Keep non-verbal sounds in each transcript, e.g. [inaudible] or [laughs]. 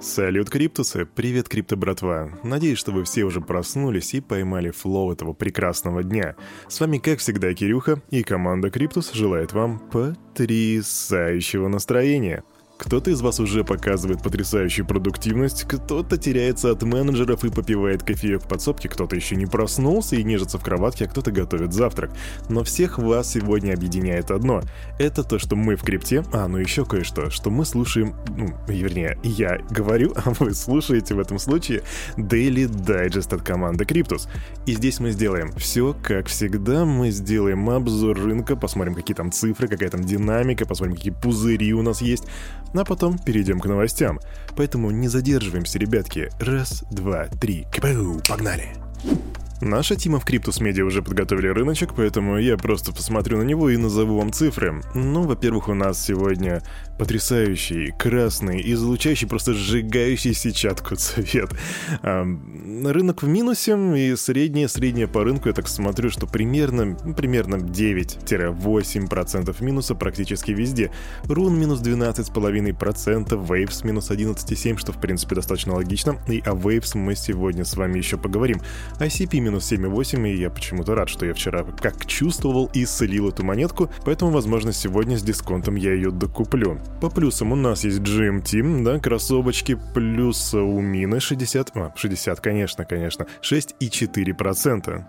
Салют, Криптусы! Привет, Крипто братва! Надеюсь, что вы все уже проснулись и поймали flow этого прекрасного дня. С вами, как всегда, Кирюха, и команда Криптус желает вам потрясающего настроения. Кто-то из вас уже показывает потрясающую продуктивность, кто-то теряется от менеджеров и попивает кофеек в подсобке, кто-то еще не проснулся и нежится в кроватке, а кто-то готовит завтрак. Но всех вас сегодня объединяет одно. Это то, что мы в крипте, а, ну еще кое-что, что мы слушаем, ну, вернее, я говорю, [laughs] а вы слушаете в этом случае Daily Digest от команды Cryptus. И здесь мы сделаем все как всегда, мы сделаем обзор рынка, посмотрим, какие там цифры, какая там динамика, посмотрим, какие пузыри у нас есть, а потом перейдем к новостям. Поэтому не задерживаемся, ребятки. Раз, два, три. КПУ, погнали! Наша тима в Cryptus Media уже подготовили рыночек, поэтому я просто посмотрю на него и назову вам цифры. Ну, во-первых, у нас сегодня потрясающий, красный, излучающий, просто сжигающий сетчатку цвет. А, рынок в минусе, и среднее, среднее по рынку, я так смотрю, что примерно, примерно 9-8% минуса практически везде. Рун минус 12,5%, Waves минус 11,7%, что в принципе достаточно логично, и о Waves мы сегодня с вами еще поговорим. ICP минус 7,8, и я почему-то рад, что я вчера как чувствовал и слил эту монетку, поэтому, возможно, сегодня с дисконтом я ее докуплю. По плюсам у нас есть GMT, да, кроссовочки, плюс у мины 60, а, 60, конечно, конечно, 6,4%.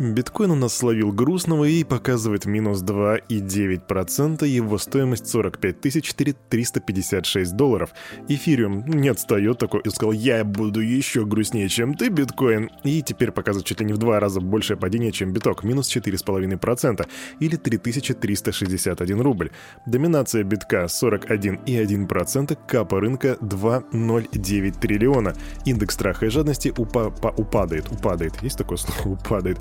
Биткоин у нас словил грустного и показывает минус 2,9%, его стоимость 45 356 долларов. Эфириум не отстает такой и сказал, я буду еще грустнее, чем ты, биткоин. И теперь показывает чуть ли не в два раза большее падение, чем биток, минус 4,5% или 3361 рубль. Доминация битка 41,1%, капа рынка 2,09 триллиона. Индекс страха и жадности упа упадает, упадает, есть такое слово, [laughs] упадает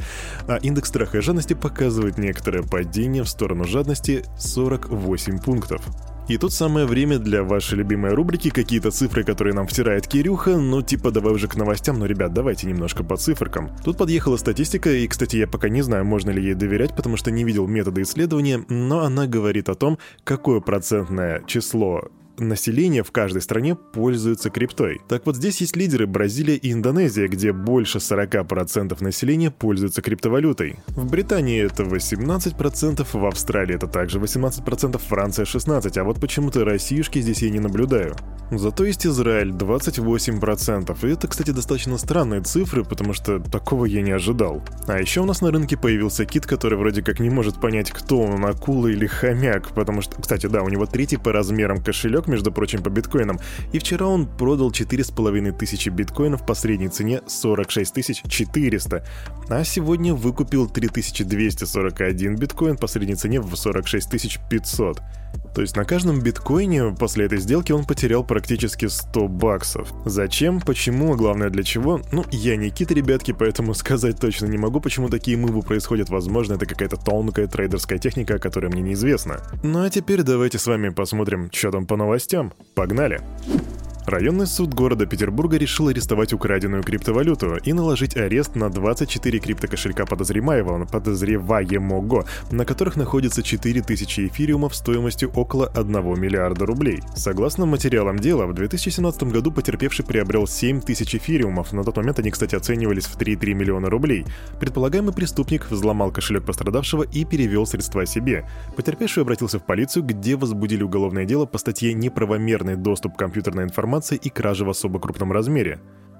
индекс страха и жадности показывает некоторое падение в сторону жадности 48 пунктов. И тут самое время для вашей любимой рубрики. Какие-то цифры, которые нам втирает Кирюха, ну типа давай уже к новостям, но, ребят, давайте немножко по циферкам. Тут подъехала статистика, и, кстати, я пока не знаю, можно ли ей доверять, потому что не видел метода исследования, но она говорит о том, какое процентное число население в каждой стране пользуется криптой. Так вот здесь есть лидеры Бразилия и Индонезия, где больше 40% населения пользуются криптовалютой. В Британии это 18%, в Австралии это также 18%, Франция 16%, а вот почему-то российские здесь я не наблюдаю. Зато есть Израиль 28%, и это, кстати, достаточно странные цифры, потому что такого я не ожидал. А еще у нас на рынке появился кит, который вроде как не может понять, кто он, акула или хомяк, потому что, кстати, да, у него третий по размерам кошелек, между прочим, по биткоинам, и вчера он продал 4,5 тысячи биткоинов по средней цене 46 400, а сегодня выкупил 3241 биткоин по средней цене в 46 500. То есть на каждом биткоине после этой сделки он потерял практически 100 баксов. Зачем, почему, а главное для чего? Ну, я не кит, ребятки, поэтому [laughs] сказать точно не могу, почему такие мувы происходят. Возможно, это какая-то тонкая трейдерская техника, которая мне неизвестна. Ну а теперь давайте с вами посмотрим, что там по новостям. Погнали! Районный суд города Петербурга решил арестовать украденную криптовалюту и наложить арест на 24 криптокошелька подозреваемого, подозреваемого, на которых находится 4000 эфириумов стоимостью около 1 миллиарда рублей. Согласно материалам дела, в 2017 году потерпевший приобрел 7000 эфириумов, на тот момент они, кстати, оценивались в 3,3 миллиона рублей. Предполагаемый преступник взломал кошелек пострадавшего и перевел средства себе. Потерпевший обратился в полицию, где возбудили уголовное дело по статье «Неправомерный доступ к компьютерной информации информации и кражи в особо крупном размере.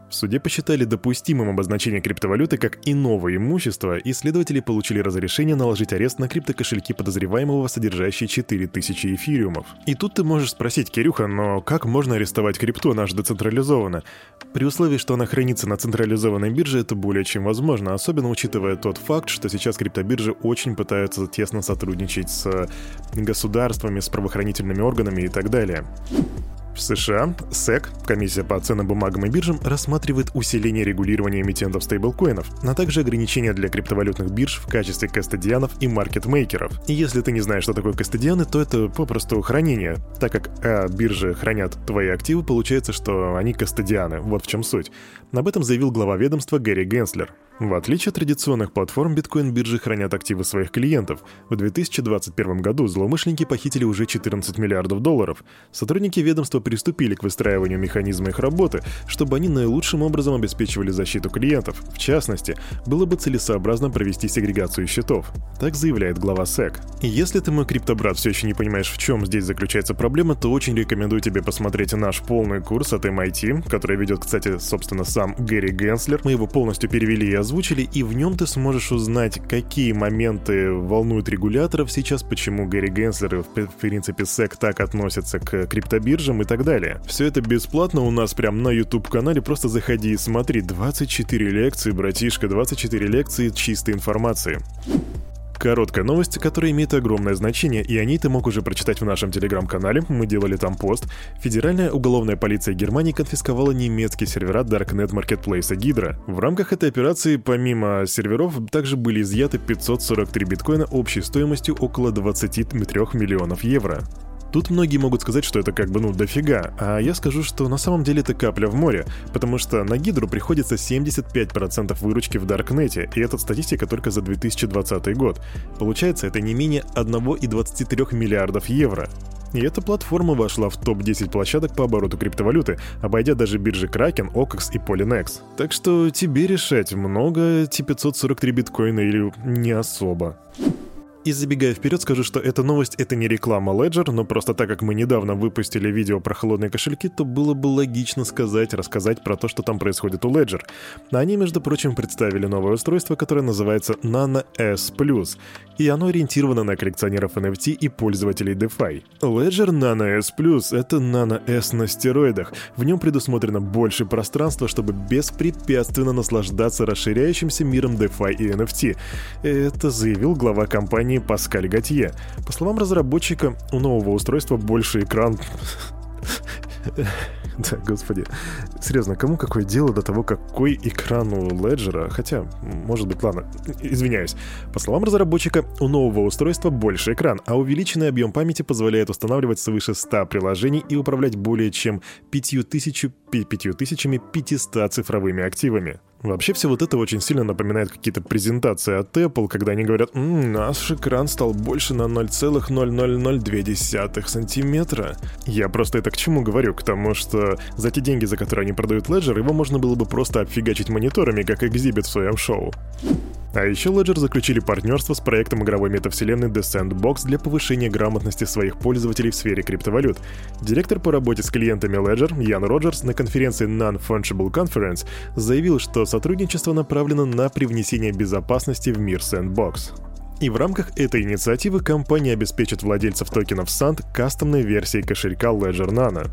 В суде посчитали допустимым обозначение криптовалюты как иного имущества, и следователи получили разрешение наложить арест на криптокошельки подозреваемого, содержащие 4000 эфириумов. И тут ты можешь спросить, Кирюха, но как можно арестовать крипту, она же децентрализована? При условии, что она хранится на централизованной бирже, это более чем возможно, особенно учитывая тот факт, что сейчас криптобиржи очень пытаются тесно сотрудничать с государствами, с правоохранительными органами и так далее. В США SEC, комиссия по ценным бумагам и биржам, рассматривает усиление регулирования эмитентов стейблкоинов, а также ограничения для криптовалютных бирж в качестве кастодианов и маркетмейкеров. И если ты не знаешь, что такое кастодианы, то это попросту хранение. Так как а, биржи хранят твои активы, получается, что они кастодианы. Вот в чем суть. Об этом заявил глава ведомства Гэри Генслер. В отличие от традиционных платформ, биткоин-биржи хранят активы своих клиентов. В 2021 году злоумышленники похитили уже 14 миллиардов долларов. Сотрудники ведомства приступили к выстраиванию механизма их работы, чтобы они наилучшим образом обеспечивали защиту клиентов. В частности, было бы целесообразно провести сегрегацию счетов. Так заявляет глава. И если ты, мой криптобрат, все еще не понимаешь, в чем здесь заключается проблема, то очень рекомендую тебе посмотреть наш полный курс от MIT, который ведет, кстати, собственно, сам Гэри Генслер. Мы его полностью перевели и озвучили, и в нем ты сможешь узнать, какие моменты волнуют регуляторов сейчас, почему Гэри Генслер и, в принципе, SEC так относятся к криптобиржам и так далее. Все это бесплатно у нас прям на YouTube-канале, просто заходи и смотри. 24 лекции, братишка, 24 лекции чистой информации. Короткая новость, которая имеет огромное значение, и о ней ты мог уже прочитать в нашем телеграм-канале, мы делали там пост. Федеральная уголовная полиция Германии конфисковала немецкий сервера Darknet Marketplace Hydra. В рамках этой операции, помимо серверов, также были изъяты 543 биткоина общей стоимостью около 23 миллионов евро. Тут многие могут сказать, что это как бы, ну, дофига, а я скажу, что на самом деле это капля в море, потому что на Гидру приходится 75% выручки в Даркнете, и это статистика только за 2020 год. Получается, это не менее 1,23 миллиардов евро. И эта платформа вошла в топ-10 площадок по обороту криптовалюты, обойдя даже биржи Kraken, OKEX и Polynex. Так что тебе решать, много T543 биткоина или не особо. И забегая вперед, скажу, что эта новость — это не реклама Ledger, но просто так как мы недавно выпустили видео про холодные кошельки, то было бы логично сказать, рассказать про то, что там происходит у Ledger. Они, между прочим, представили новое устройство, которое называется Nano S+, и оно ориентировано на коллекционеров NFT и пользователей DeFi. Ledger Nano S+, это Nano S на стероидах. В нем предусмотрено больше пространства, чтобы беспрепятственно наслаждаться расширяющимся миром DeFi и NFT. Это заявил глава компании компании Паскаль Готье. По словам разработчика, у нового устройства больше экран... [laughs] Да, господи. Серьезно, кому какое дело до того, какой экран у Ledger? Хотя, может быть, ладно, извиняюсь. По словам разработчика, у нового устройства больше экран, а увеличенный объем памяти позволяет устанавливать свыше 100 приложений и управлять более чем 5000, 5500 цифровыми активами. Вообще все вот это очень сильно напоминает какие-то презентации от Apple, когда они говорят «М, «Наш экран стал больше на 0,0002 сантиметра». Я просто это к чему говорю? К тому, что за те деньги, за которые они продают Ledger, его можно было бы просто обфигачить мониторами, как экзибит в своем шоу. А еще Ledger заключили партнерство с проектом игровой метавселенной The Sandbox для повышения грамотности своих пользователей в сфере криптовалют. Директор по работе с клиентами Ledger Ян Роджерс на конференции Non-Fungible Conference заявил, что сотрудничество направлено на привнесение безопасности в мир Sandbox. И в рамках этой инициативы компания обеспечит владельцев токенов SAND кастомной версией кошелька Ledger Nano.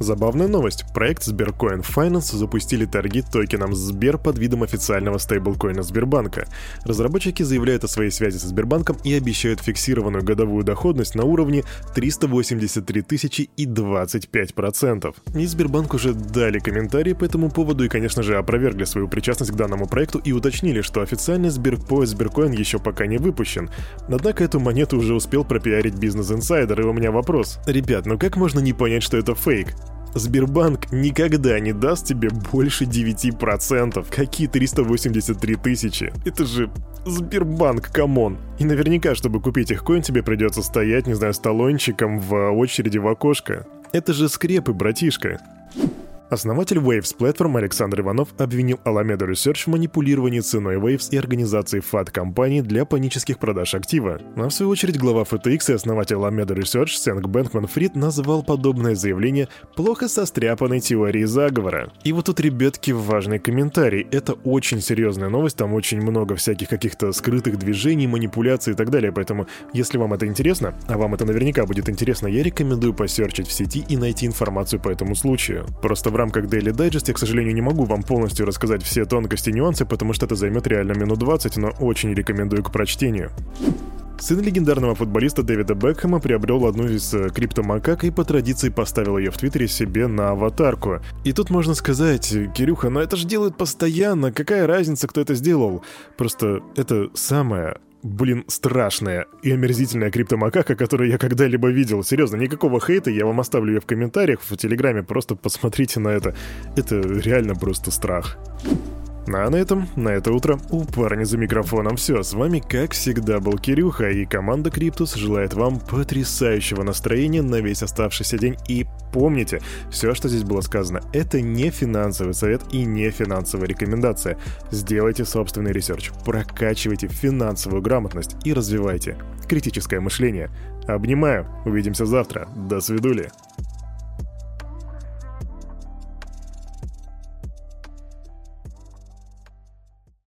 Забавная новость. Проект Сберкоин Finance запустили торги токеном Сбер под видом официального стейблкоина Сбербанка. Разработчики заявляют о своей связи со Сбербанком и обещают фиксированную годовую доходность на уровне 383 тысячи и 25 процентов. И Сбербанк уже дали комментарии по этому поводу и, конечно же, опровергли свою причастность к данному проекту и уточнили, что официальный Сберпо Сберкоин еще пока не выпущен. Однако эту монету уже успел пропиарить бизнес-инсайдер, и у меня вопрос. Ребят, ну как можно не понять, что это фейк? Сбербанк никогда не даст тебе больше 9%. Какие 383 тысячи? Это же Сбербанк, come on. И наверняка, чтобы купить их coin, тебе придется стоять, не знаю, с талончиком в очереди в окошко. Это же скрепы, братишка. Основатель Waves Platform Александр Иванов обвинил Alameda Research в манипулировании ценой Waves и организации FUD-кампаний для панических продаж актива. А в свою очередь глава FTX и основатель Alameda Research Сэм Бэнкман Фрид назвал подобное заявление плохо состряпанной теорией заговора. И вот тут, ребятки, важный комментарий. Это очень серьезная новость, там очень много всяких каких-то скрытых движений, манипуляций и так далее, поэтому если вам это интересно, а вам это наверняка будет интересно, я рекомендую посерчить в сети и найти информацию по этому случаю. Просто в рамках Daily Digest я, к сожалению, не могу вам полностью рассказать все тонкости и нюансы, потому что это займет реально минут 20, но очень рекомендую к прочтению. Сын легендарного футболиста Дэвида Бекхэма приобрел одну из э, криптомакак и по традиции поставил ее в Твиттере себе на аватарку. И тут можно сказать, Кирюха, но это же делают постоянно, какая разница, кто это сделал? Просто это самое блин, страшная и омерзительная криптомакака, которую я когда-либо видел. Серьезно, никакого хейта, я вам оставлю ее в комментариях, в Телеграме, просто посмотрите на это. Это реально просто страх. А на этом, на это утро у парня за микрофоном все. С вами, как всегда, был Кирюха, и команда Криптус желает вам потрясающего настроения на весь оставшийся день. И помните, все, что здесь было сказано, это не финансовый совет и не финансовая рекомендация. Сделайте собственный research, прокачивайте финансовую грамотность и развивайте критическое мышление. Обнимаю, увидимся завтра. До свидули.